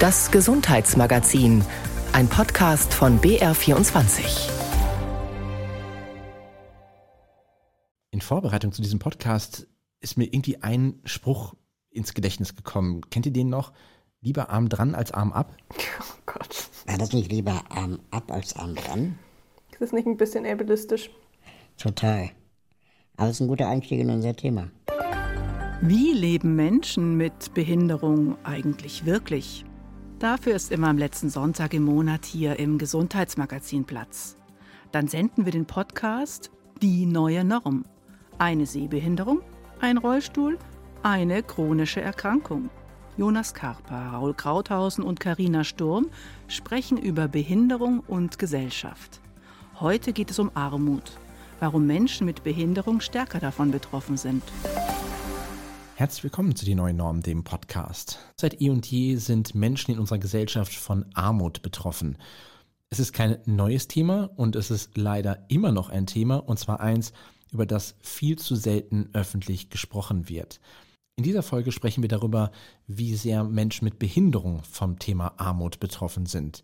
Das Gesundheitsmagazin, ein Podcast von BR24. In Vorbereitung zu diesem Podcast ist mir irgendwie ein Spruch ins Gedächtnis gekommen. Kennt ihr den noch? Lieber Arm dran als Arm ab? Oh Gott. War das nicht lieber Arm ab als Arm dran? Ist das nicht ein bisschen ableistisch? Total. Aber es ist ein guter Einstieg in unser Thema. Wie leben Menschen mit Behinderung eigentlich wirklich? Dafür ist immer am letzten Sonntag im Monat hier im Gesundheitsmagazin Platz. Dann senden wir den Podcast Die neue Norm. Eine Sehbehinderung, ein Rollstuhl, eine chronische Erkrankung. Jonas Karpa, Raul Krauthausen und Karina Sturm sprechen über Behinderung und Gesellschaft. Heute geht es um Armut, warum Menschen mit Behinderung stärker davon betroffen sind. Herzlich willkommen zu Die Neue Norm, dem Podcast. Seit eh und je sind Menschen in unserer Gesellschaft von Armut betroffen. Es ist kein neues Thema und es ist leider immer noch ein Thema, und zwar eins, über das viel zu selten öffentlich gesprochen wird. In dieser Folge sprechen wir darüber, wie sehr Menschen mit Behinderung vom Thema Armut betroffen sind.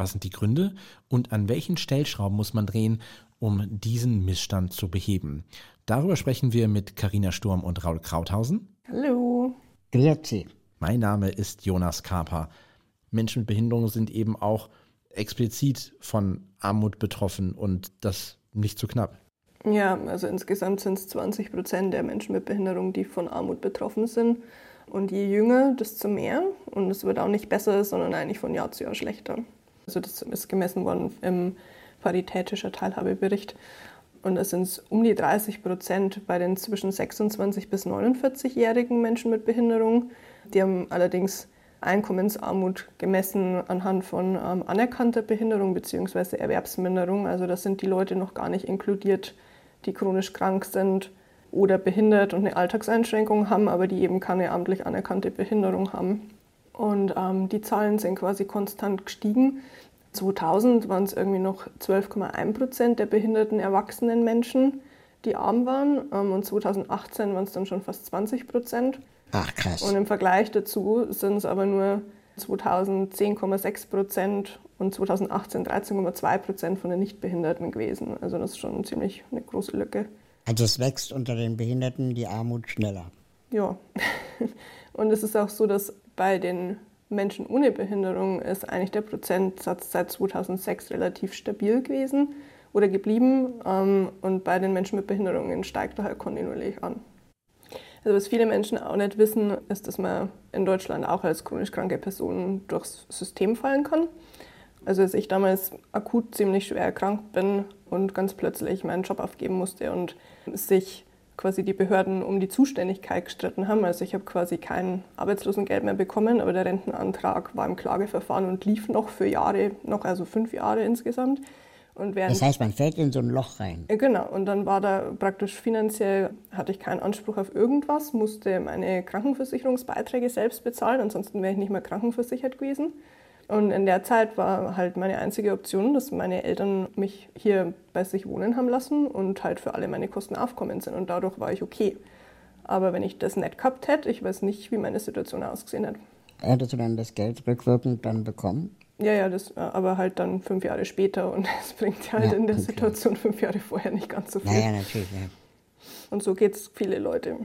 Was sind die Gründe und an welchen Stellschrauben muss man drehen, um diesen Missstand zu beheben? Darüber sprechen wir mit Karina Sturm und Raul Krauthausen. Hallo. Grüezi. Mein Name ist Jonas Kaper. Menschen mit Behinderung sind eben auch explizit von Armut betroffen und das nicht zu knapp. Ja, also insgesamt sind es 20 Prozent der Menschen mit Behinderung, die von Armut betroffen sind. Und je jünger, desto mehr. Und es wird auch nicht besser, sondern eigentlich von Jahr zu Jahr schlechter. Also das ist gemessen worden im Paritätischer Teilhabebericht. Und es sind um die 30 Prozent bei den zwischen 26 bis 49-jährigen Menschen mit Behinderung. Die haben allerdings Einkommensarmut gemessen anhand von ähm, anerkannter Behinderung bzw. Erwerbsminderung. Also das sind die Leute noch gar nicht inkludiert, die chronisch krank sind oder behindert und eine Alltagseinschränkung haben, aber die eben keine amtlich anerkannte Behinderung haben. Und ähm, die Zahlen sind quasi konstant gestiegen. 2000 waren es irgendwie noch 12,1 Prozent der behinderten erwachsenen Menschen, die arm waren. Ähm, und 2018 waren es dann schon fast 20 Prozent. Ach, krass. Und im Vergleich dazu sind es aber nur 2010,6 Prozent und 2018 13,2 Prozent von den Nichtbehinderten gewesen. Also das ist schon ziemlich eine große Lücke. Also es wächst unter den Behinderten die Armut schneller. Ja. Und es ist auch so, dass bei den Menschen ohne Behinderung ist eigentlich der Prozentsatz seit 2006 relativ stabil gewesen oder geblieben. Ähm, und bei den Menschen mit Behinderungen steigt er halt kontinuierlich an. Also was viele Menschen auch nicht wissen, ist, dass man in Deutschland auch als chronisch kranke Person durchs System fallen kann. Also als ich damals akut ziemlich schwer erkrankt bin und ganz plötzlich meinen Job aufgeben musste und sich quasi die Behörden um die Zuständigkeit gestritten haben. Also ich habe quasi kein Arbeitslosengeld mehr bekommen, aber der Rentenantrag war im Klageverfahren und lief noch für Jahre, noch also fünf Jahre insgesamt. Und das heißt, man fällt in so ein Loch rein. Genau, und dann war da praktisch finanziell, hatte ich keinen Anspruch auf irgendwas, musste meine Krankenversicherungsbeiträge selbst bezahlen, ansonsten wäre ich nicht mehr krankenversichert gewesen. Und in der Zeit war halt meine einzige Option, dass meine Eltern mich hier bei sich wohnen haben lassen und halt für alle meine Kosten aufkommen sind. Und dadurch war ich okay. Aber wenn ich das nicht gehabt hätte, ich weiß nicht, wie meine Situation ausgesehen hätte. Hättest du dann das Geld rückwirkend dann bekommen? Ja, ja, das, aber halt dann fünf Jahre später und es bringt halt ja, in der okay. Situation fünf Jahre vorher nicht ganz so viel. Ja, ja, natürlich, ja. Und so geht es viele Leute.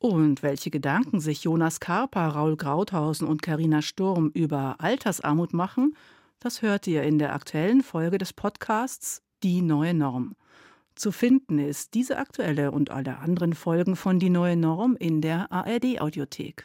Und welche Gedanken sich Jonas Karpa, Raul Krauthausen und Karina Sturm über Altersarmut machen, das hört ihr in der aktuellen Folge des Podcasts Die neue Norm. Zu finden ist diese aktuelle und alle anderen Folgen von Die neue Norm in der ARD Audiothek.